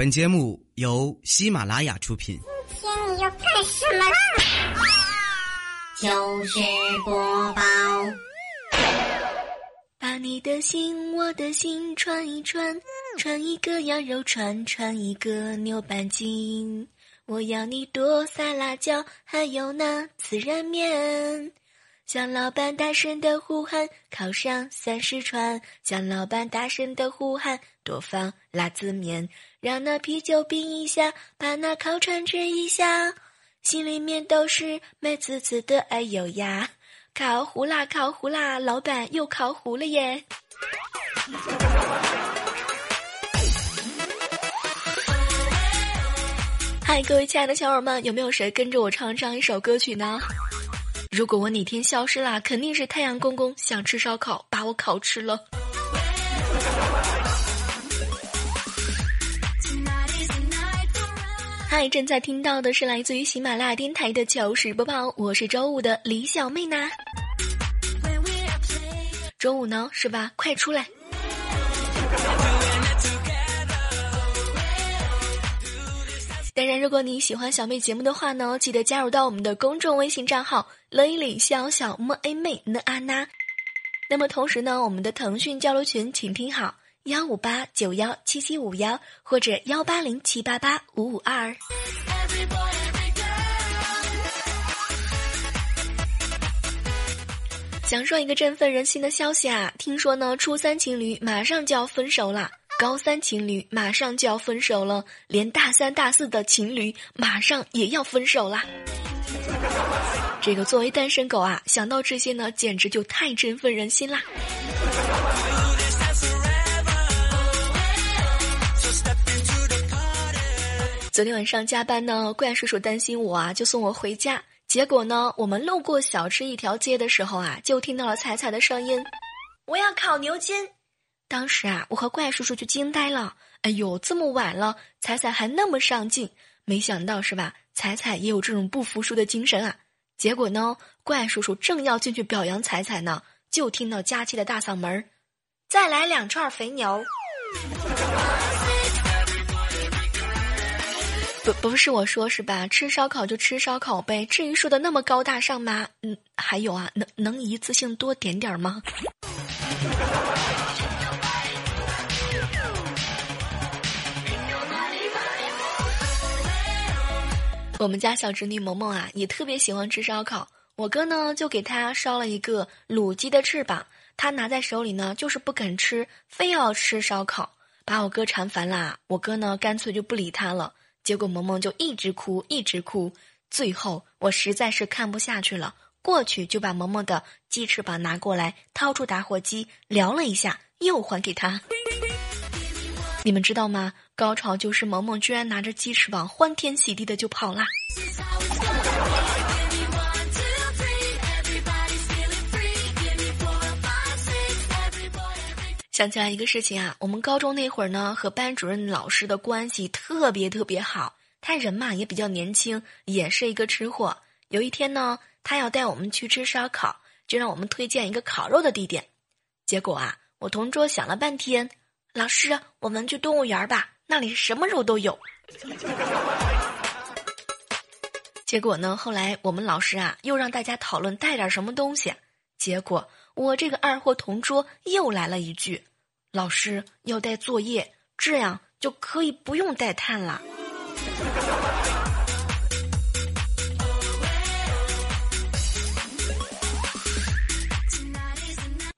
本节目由喜马拉雅出品。今天你要干什么啦？糗事播报。把你的心，我的心串一串，串一个羊肉串，串一个牛板筋。我要你多撒辣椒，还有那孜然面。向老板大声的呼喊，烤上三十串。向老板大声的呼喊，多放辣子面，让那啤酒冰一下，把那烤串吃一下，心里面都是美滋滋的。哎呦呀，烤糊啦，烤糊啦，老板又烤糊了耶！嗨，各位亲爱的小伙伴们，有没有谁跟着我唱这样一首歌曲呢？如果我哪天消失啦，肯定是太阳公公想吃烧烤，把我烤吃了。嗨，正在听到的是来自于喜马拉雅电台的糗事播报，我是周五的李小妹呢。周五呢，是吧？快出来！当然，如果你喜欢小妹节目的话呢，记得加入到我们的公众微信账号“雷里小小么 a 妹呢安娜”。那么同时呢，我们的腾讯交流群，请听好：幺五八九幺七七五幺或者幺八零七八八五五二。想说一个振奋人心的消息啊！听说呢，初三情侣马上就要分手啦。高三情侣马上就要分手了，连大三、大四的情侣马上也要分手啦。这个作为单身狗啊，想到这些呢，简直就太振奋人心啦。昨天晚上加班呢，怪叔叔担心我啊，就送我回家。结果呢，我们路过小吃一条街的时候啊，就听到了彩彩的声音：“我要烤牛筋。”当时啊，我和怪叔叔就惊呆了。哎呦，这么晚了，彩彩还那么上进，没想到是吧？彩彩也有这种不服输的精神啊。结果呢，怪叔叔正要进去表扬彩彩呢，就听到佳期的大嗓门再来两串肥牛。”不，不是我说是吧？吃烧烤就吃烧烤呗，至于说的那么高大上吗？嗯，还有啊，能能一次性多点点吗？我们家小侄女萌萌啊，也特别喜欢吃烧烤。我哥呢，就给她烧了一个卤鸡的翅膀，她拿在手里呢，就是不肯吃，非要吃烧烤，把我哥馋烦啦。我哥呢，干脆就不理她了。结果萌萌就一直哭，一直哭。最后我实在是看不下去了，过去就把萌萌的鸡翅膀拿过来，掏出打火机燎了一下，又还给她。你们知道吗？高潮就是萌萌居然拿着鸡翅膀欢天喜地的就跑啦。想起来一个事情啊，我们高中那会儿呢，和班主任老师的关系特别特别好。他人嘛也比较年轻，也是一个吃货。有一天呢，他要带我们去吃烧烤，就让我们推荐一个烤肉的地点。结果啊，我同桌想了半天。老师，我们去动物园吧，那里什么肉都有。结果呢，后来我们老师啊，又让大家讨论带点什么东西。结果我这个二货同桌又来了一句：“老师要带作业，这样就可以不用带炭了。”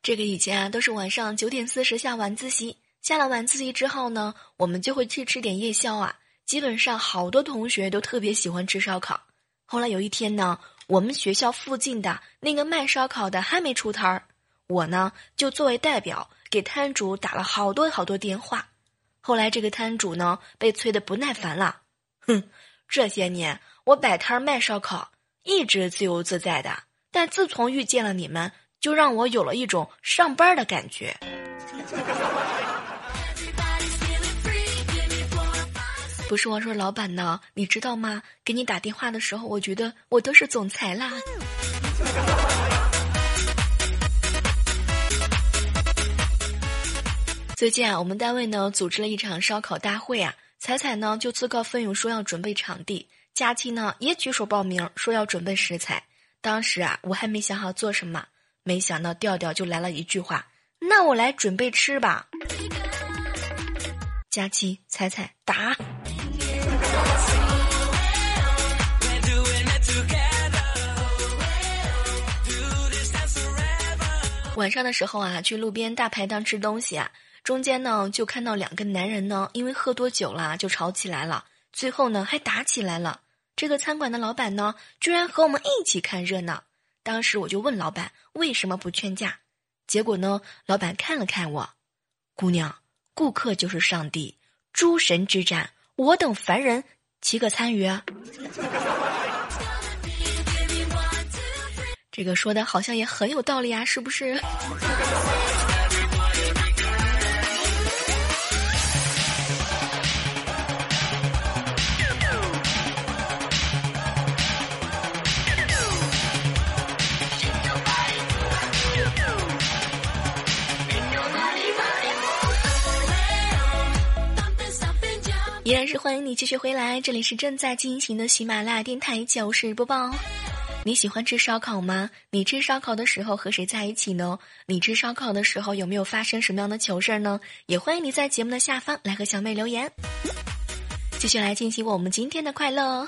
这个以前啊，都是晚上九点四十下晚自习。下了晚自习之后呢，我们就会去吃点夜宵啊。基本上好多同学都特别喜欢吃烧烤。后来有一天呢，我们学校附近的那个卖烧烤的还没出摊儿，我呢就作为代表给摊主打了好多好多电话。后来这个摊主呢被催得不耐烦了，哼，这些年我摆摊卖烧烤一直自由自在的，但自从遇见了你们，就让我有了一种上班的感觉。不是我说老板呢，你知道吗？给你打电话的时候，我觉得我都是总裁啦。最近啊，我们单位呢组织了一场烧烤大会啊，彩彩呢就自告奋勇说要准备场地，佳期呢也举手报名说要准备食材。当时啊，我还没想好做什么，没想到调调就来了一句话：“那我来准备吃吧。”佳期、彩彩答。晚上的时候啊，去路边大排档吃东西啊，中间呢就看到两个男人呢，因为喝多酒了就吵起来了，最后呢还打起来了。这个餐馆的老板呢，居然和我们一起看热闹。当时我就问老板为什么不劝架，结果呢，老板看了看我，姑娘，顾客就是上帝，诸神之战，我等凡人岂可参与？这个说的好像也很有道理啊，是不是？依然是欢迎你继续回来，这里是正在进行的喜马拉雅电台糗事播报。你喜欢吃烧烤吗？你吃烧烤的时候和谁在一起呢？你吃烧烤的时候有没有发生什么样的糗事儿呢？也欢迎你在节目的下方来和小妹留言。继续来进行我们今天的快乐。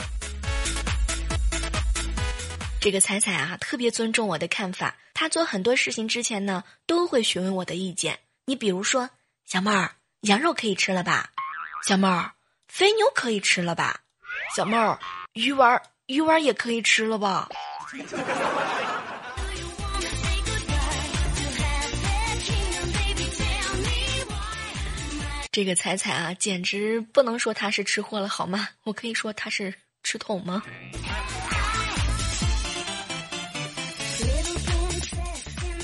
这个彩彩啊，特别尊重我的看法，她做很多事情之前呢，都会询问我的意见。你比如说，小妹儿，羊肉可以吃了吧？小妹儿，肥牛可以吃了吧？小妹儿，鱼丸鱼丸也可以吃了吧？这个彩彩啊，简直不能说他是吃货了，好吗？我可以说他是吃桶吗？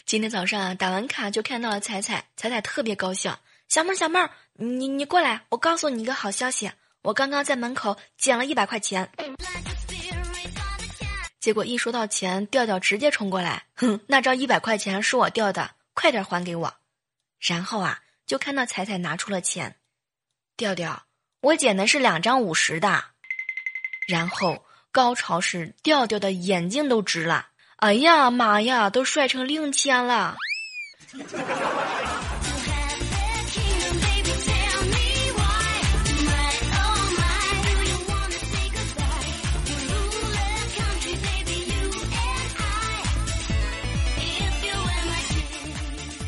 今天早上啊，打完卡就看到了彩彩，彩彩特别高兴。小妹儿，小妹儿，你你过来，我告诉你一个好消息，我刚刚在门口捡了一百块钱。结果一说到钱，调调直接冲过来，哼，那张一百块钱是我掉的，快点还给我。然后啊，就看到彩彩拿出了钱，调调，我捡的是两张五十的。然后高潮是，调调的眼睛都直了，哎呀妈呀，都帅成零钱了。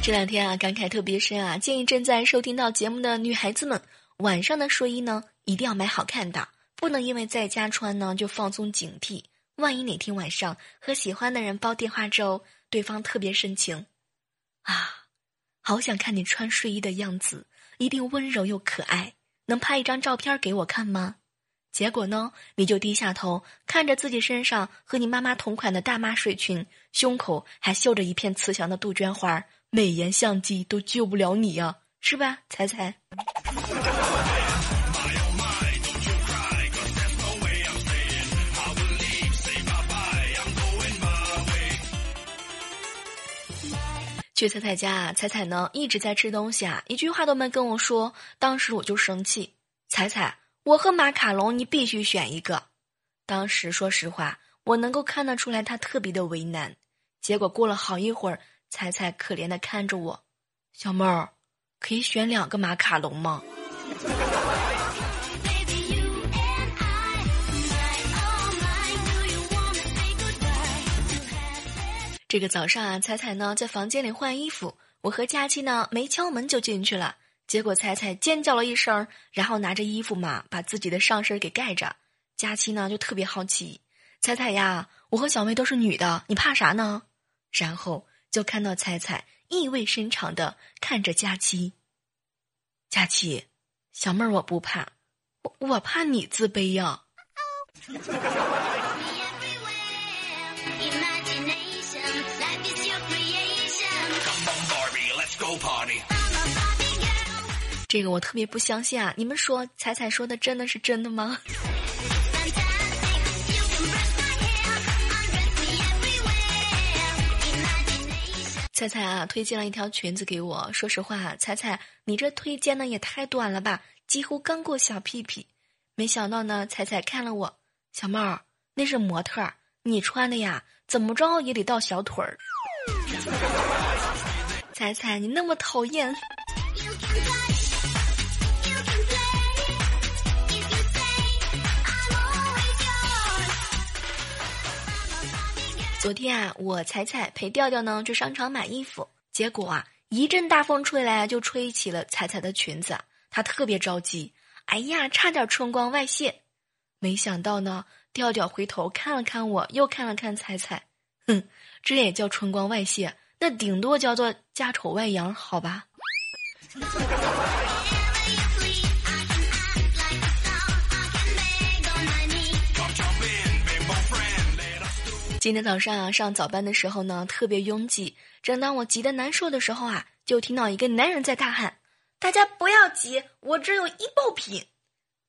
这两天啊，感慨特别深啊！建议正在收听到节目的女孩子们，晚上的睡衣呢，一定要买好看的，不能因为在家穿呢就放松警惕。万一哪天晚上和喜欢的人煲电话粥，对方特别深情，啊，好想看你穿睡衣的样子，一定温柔又可爱，能拍一张照片给我看吗？结果呢，你就低下头看着自己身上和你妈妈同款的大妈睡裙，胸口还绣着一片慈祥的杜鹃花儿。美颜相机都救不了你呀，是吧，彩彩？去彩彩家，彩彩呢一直在吃东西啊，一句话都没跟我说。当时我就生气，彩彩，我和马卡龙你必须选一个。当时说实话，我能够看得出来他特别的为难。结果过了好一会儿。彩彩可怜的看着我，小妹儿，可以选两个马卡龙吗？这个早上啊，彩彩呢在房间里换衣服，我和佳期呢没敲门就进去了，结果彩彩尖叫了一声，然后拿着衣服嘛把自己的上身给盖着，佳期呢就特别好奇，彩彩呀，我和小妹都是女的，你怕啥呢？然后。就看到彩彩意味深长的看着佳琪。佳琪，小妹儿我不怕，我我怕你自卑呀。这个我特别不相信啊！你们说彩彩说的真的是真的吗？彩彩啊，推荐了一条裙子给我。说实话，彩彩，你这推荐的也太短了吧？几乎刚过小屁屁。没想到呢，彩彩看了我，小妹儿那是模特儿，你穿的呀，怎么着也得到小腿儿。彩彩，你那么讨厌。昨天啊，我彩彩陪调调呢去商场买衣服，结果啊，一阵大风吹来，就吹起了彩彩的裙子，她特别着急，哎呀，差点春光外泄。没想到呢，调调回头看了看我，又看了看彩彩，哼，这也叫春光外泄？那顶多叫做家丑外扬，好吧。今天早上啊，上早班的时候呢，特别拥挤。正当我急得难受的时候啊，就听到一个男人在大喊：“大家不要急，我这有一爆品。”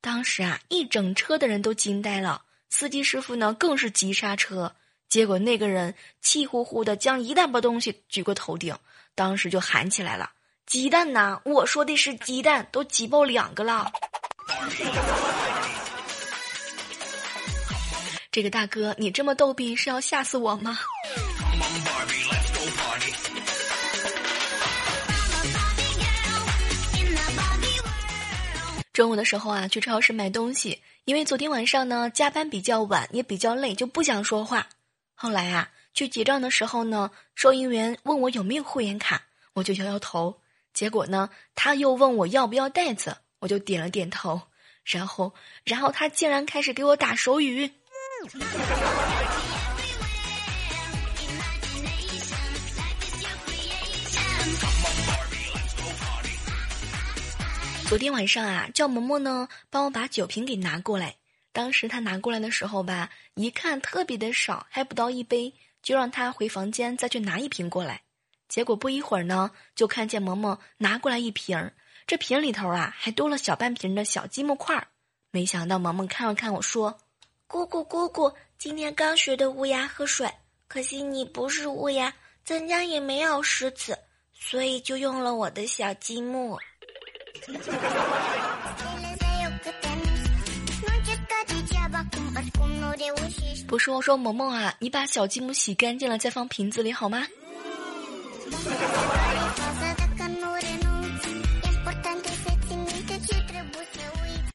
当时啊，一整车的人都惊呆了，司机师傅呢更是急刹车。结果那个人气呼呼的将一大包东西举过头顶，当时就喊起来了：“鸡蛋呐！我说的是鸡蛋，都挤爆两个了。”这个大哥，你这么逗逼是要吓死我吗？中午的时候啊，去超市买东西，因为昨天晚上呢加班比较晚，也比较累，就不想说话。后来啊，去结账的时候呢，收银员问我有没有会员卡，我就摇摇头。结果呢，他又问我要不要袋子，我就点了点头。然后，然后他竟然开始给我打手语。昨天晚上啊，叫萌萌呢帮我把酒瓶给拿过来。当时他拿过来的时候吧，一看特别的少，还不到一杯，就让他回房间再去拿一瓶过来。结果不一会儿呢，就看见萌萌拿过来一瓶，这瓶里头啊还多了小半瓶的小积木块儿。没想到萌萌看了看我说。姑姑，姑姑，今天刚学的乌鸦喝水，可惜你不是乌鸦，咱家也没有狮子，所以就用了我的小积木。不是我说，萌萌啊，你把小积木洗干净了再放瓶子里好吗？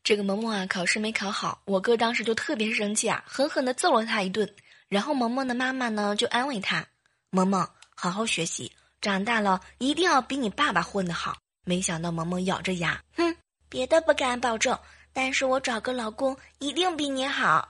这个萌萌啊，考试没考好，我哥当时就特别生气啊，狠狠地揍了他一顿。然后萌萌的妈妈呢，就安慰他：“萌萌，好好学习，长大了一定要比你爸爸混得好。”没想到萌萌咬着牙，哼，别的不敢保证，但是我找个老公一定比你好。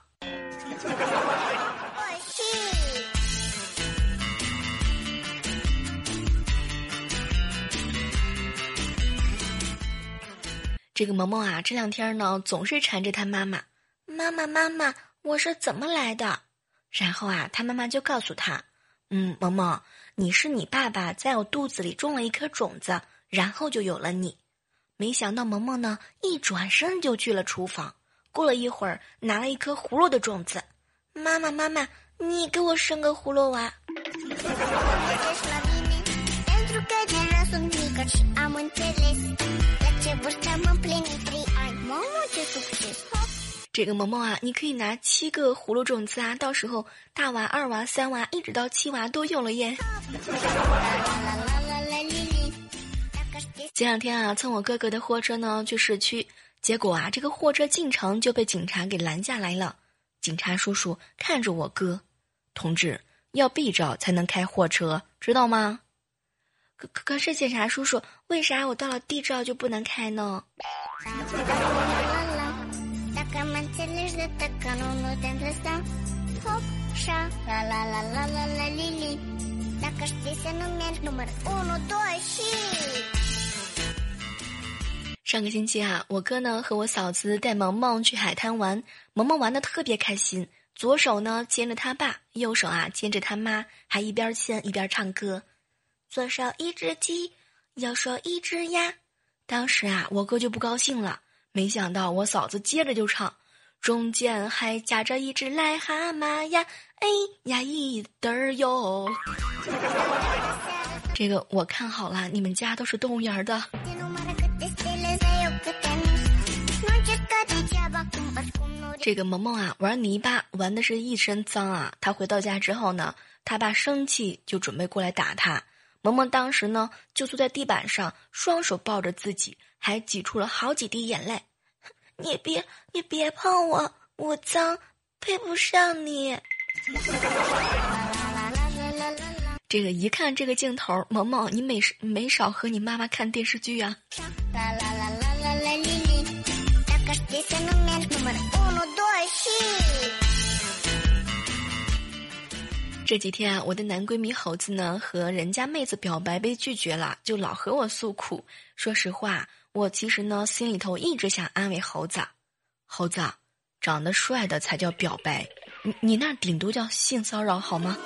这个萌萌啊，这两天呢总是缠着他妈妈。妈妈，妈妈，我是怎么来的？然后啊，他妈妈就告诉他：“嗯，萌萌，你是你爸爸在我肚子里种了一颗种子，然后就有了你。”没想到萌萌呢，一转身就去了厨房。过了一会儿，拿了一颗葫芦的种子。妈妈，妈妈，你给我生个葫芦娃。这个萌萌啊，你可以拿七个葫芦种子啊，到时候大娃、二娃、三娃，一直到七娃都有了耶。前两天啊，蹭我哥哥的货车呢去市区，结果啊，这个货车进城就被警察给拦下来了。警察叔叔看着我哥，同志要 B 照才能开货车，知道吗？可可是，警察叔叔，为啥我到了 D 照就不能开呢？上个星期啊，我哥呢和我嫂子带萌萌去海滩玩，萌萌玩的特别开心，左手呢牵着他爸，右手啊牵着他妈，还一边牵一边唱歌。左手一只鸡，右手一只鸭。当时啊，我哥就不高兴了。没想到我嫂子接着就唱，中间还夹着一只癞蛤蟆呀，哎呀一嘚儿哟。这个我看好了，你们家都是动物园的。这个萌萌啊，玩泥巴玩的是一身脏啊。他回到家之后呢，他爸生气就准备过来打他。萌萌当时呢就坐在地板上，双手抱着自己，还挤出了好几滴眼泪。你别你别碰我，我脏，配不上你。这个一看这个镜头，萌萌，你没没少和你妈妈看电视剧啊。这几天，我的男闺蜜猴子呢和人家妹子表白被拒绝了，就老和我诉苦。说实话，我其实呢心里头一直想安慰猴子，猴子，长得帅的才叫表白，你你那顶多叫性骚扰好吗？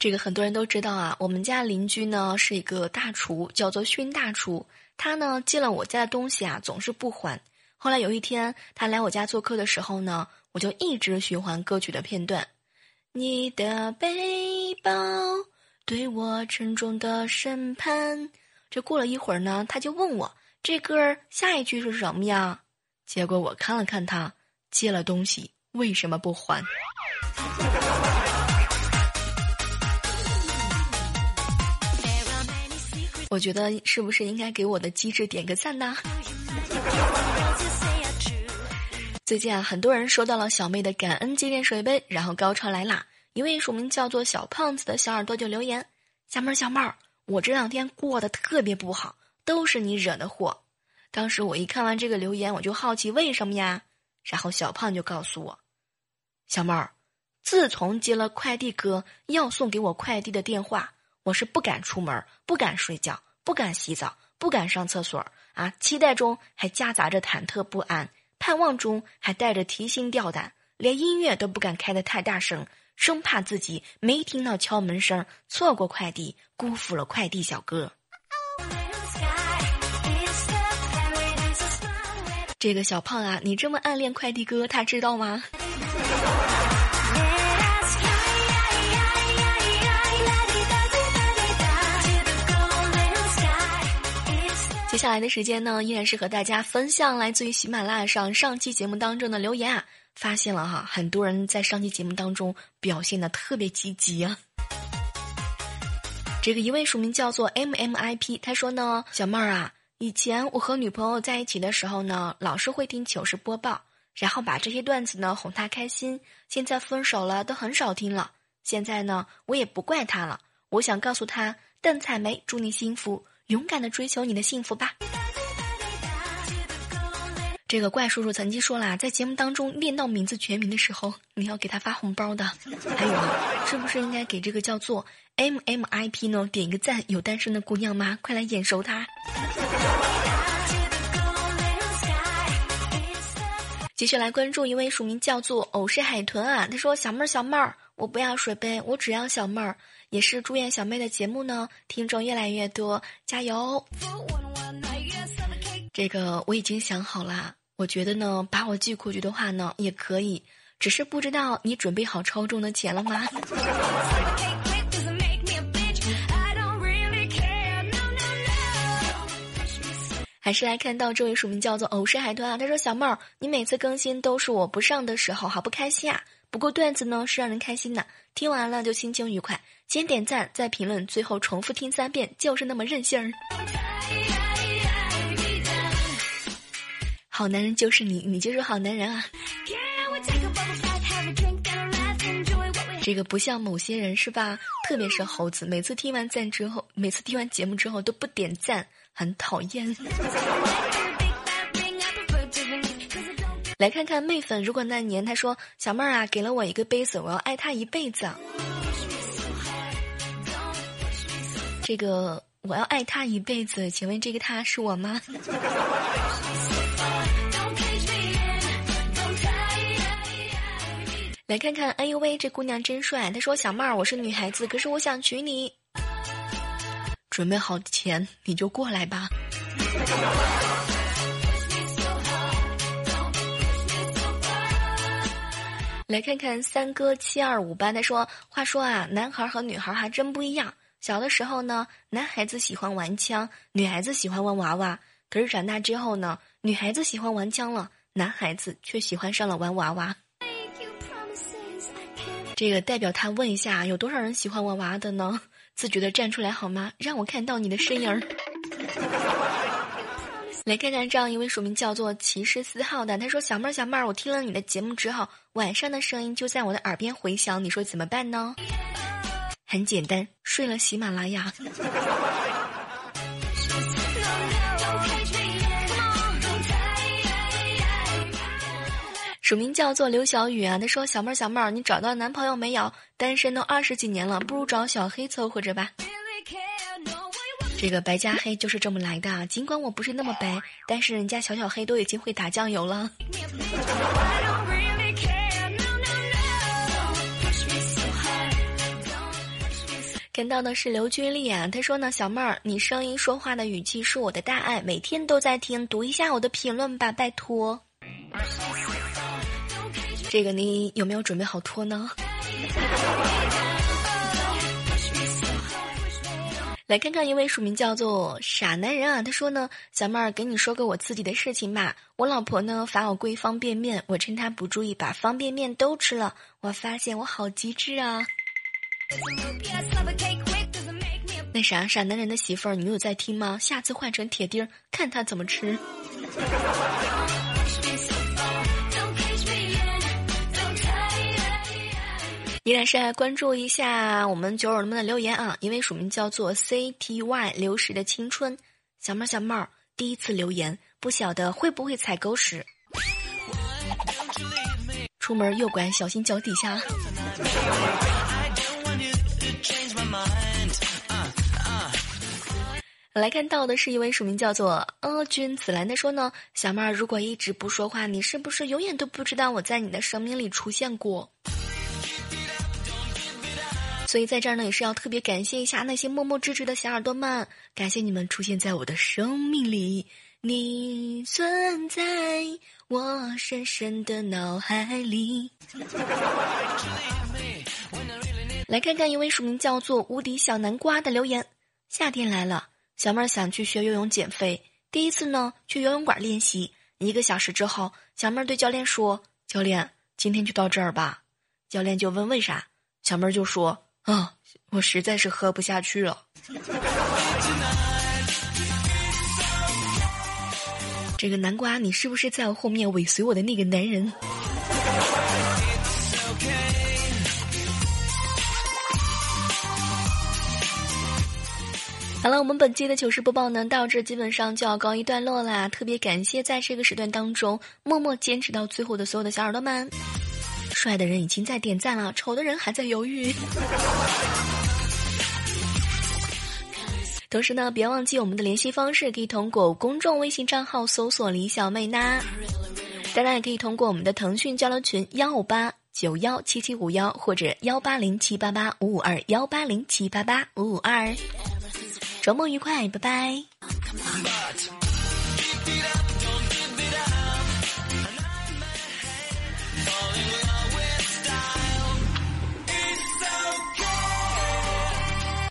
这个很多人都知道啊，我们家邻居呢是一个大厨，叫做熏大厨。他呢借了我家的东西啊，总是不还。后来有一天他来我家做客的时候呢，我就一直循环歌曲的片段。你的背包对我沉重的审判。这过了一会儿呢，他就问我这歌儿下一句是什么呀？结果我看了看他，借了东西为什么不还？我觉得是不是应该给我的机智点个赞呢？最近啊，很多人收到了小妹的感恩纪念水杯，然后高潮来啦！一位署名叫做小胖子的小耳朵就留言：“小妹儿，小妹儿，我这两天过得特别不好，都是你惹的祸。”当时我一看完这个留言，我就好奇为什么呀？然后小胖就告诉我：“小妹儿，自从接了快递哥要送给我快递的电话。”我是不敢出门，不敢睡觉，不敢洗澡，不敢上厕所啊！期待中还夹杂着忐忑不安，盼望中还带着提心吊胆，连音乐都不敢开得太大声，生怕自己没听到敲门声，错过快递，辜负了快递小哥。这个小胖啊，你这么暗恋快递哥，他知道吗？下来的时间呢，依然是和大家分享来自于喜马拉雅上上期节目当中的留言啊。发现了哈，很多人在上期节目当中表现的特别积极啊。这个一位署名叫做 M M I P，他说呢，小妹儿啊，以前我和女朋友在一起的时候呢，老是会听糗事播报，然后把这些段子呢哄她开心。现在分手了，都很少听了。现在呢，我也不怪他了，我想告诉他，邓彩梅，祝你幸福。勇敢的追求你的幸福吧。这个怪叔叔曾经说啦，在节目当中念到名字全名的时候，你要给他发红包的。还有，是不是应该给这个叫做 M M I P 呢点一个赞？有单身的姑娘吗？快来眼熟他。继续来关注一位署名叫做偶是海豚啊，他说：“小妹儿，小妹儿，我不要水杯，我只要小妹儿。”也是祝愿小妹的节目呢，听众越来越多，加油！这个我已经想好了，我觉得呢，把我寄过去的话呢，也可以，只是不知道你准备好超重的钱了吗？还是来看到这位署名叫做偶是海豚啊，他说小妹儿，你每次更新都是我不上的时候，好不开心啊。不过段子呢是让人开心的，听完了就心情愉快。先点赞，再评论，最后重复听三遍，就是那么任性儿。好男人就是你，你就是好男人啊！这个不像某些人是吧？特别是猴子，每次听完赞之后，每次听完节目之后都不点赞，很讨厌。来看看妹粉，如果那年他说小妹儿啊，给了我一个杯子，我要爱他一辈子。这个我要爱他一辈子，请问这个他是我吗？来看看，哎呦喂，这姑娘真帅。他说小妹儿，我是女孩子，可是我想娶你。准备好钱，你就过来吧。来看看三哥七二五班，他说：“话说啊，男孩和女孩还真不一样。小的时候呢，男孩子喜欢玩枪，女孩子喜欢玩娃娃。可是长大之后呢，女孩子喜欢玩枪了，男孩子却喜欢上了 玩娃娃。这个代表他问一下，有多少人喜欢玩娃的呢？自觉的站出来好吗？让我看到你的身影儿。”来看看这样一位署名叫做骑士四号的，他说：“小妹儿，小妹儿，我听了你的节目之后，晚上的声音就在我的耳边回响，你说怎么办呢？”很简单，睡了喜马拉雅。署名叫做刘小雨啊，他说：“小妹儿，小妹儿，你找到男朋友没有？单身都二十几年了，不如找小黑凑合着吧。”这个白加黑就是这么来的。尽管我不是那么白，但是人家小小黑都已经会打酱油了。看到的是刘君丽啊，他说呢，小妹儿，你声音说话的语气是我的大爱，每天都在听，读一下我的评论吧，拜托。这个你有没有准备好脱呢？来看看一位署名叫做傻男人啊，他说呢，小妹儿给你说个我自己的事情吧。我老婆呢罚我跪方便面，我趁她不注意把方便面都吃了。我发现我好机智啊。那啥，傻男人的媳妇儿，你有在听吗？下次换成铁钉，看他怎么吃。依然是来关注一下我们酒友们的留言啊！一位署名叫做 C T Y 流逝的青春小妹儿小妹儿第一次留言，不晓得会不会踩狗屎。出门右拐，小心脚底下。来看到的是一位署名叫做阿君紫兰的说呢，小妹儿如果一直不说话，你是不是永远都不知道我在你的生命里出现过？所以在这儿呢，也是要特别感谢一下那些默默支持的小耳朵们，感谢你们出现在我的生命里，你存在我深深的脑海里。来看看一位署名叫做无敌小南瓜的留言：夏天来了，小妹儿想去学游泳减肥，第一次呢去游泳馆练习，一个小时之后，小妹儿对教练说：“教练，今天就到这儿吧。”教练就问为啥，小妹儿就说。啊，我实在是喝不下去了。这个南瓜，你是不是在我后面尾随我的那个男人？好了，我们本期的糗事播报呢，到这基本上就要告一段落啦。特别感谢在这个时段当中默默坚持到最后的所有的小耳朵们。帅的人已经在点赞了，丑的人还在犹豫。同时呢，别忘记我们的联系方式，可以通过公众微信账号搜索“李小妹”呐。当然，也可以通过我们的腾讯交流群幺五八九幺七七五幺或者幺八零七八八五五二幺八零七八八五五二。周末愉快，拜拜。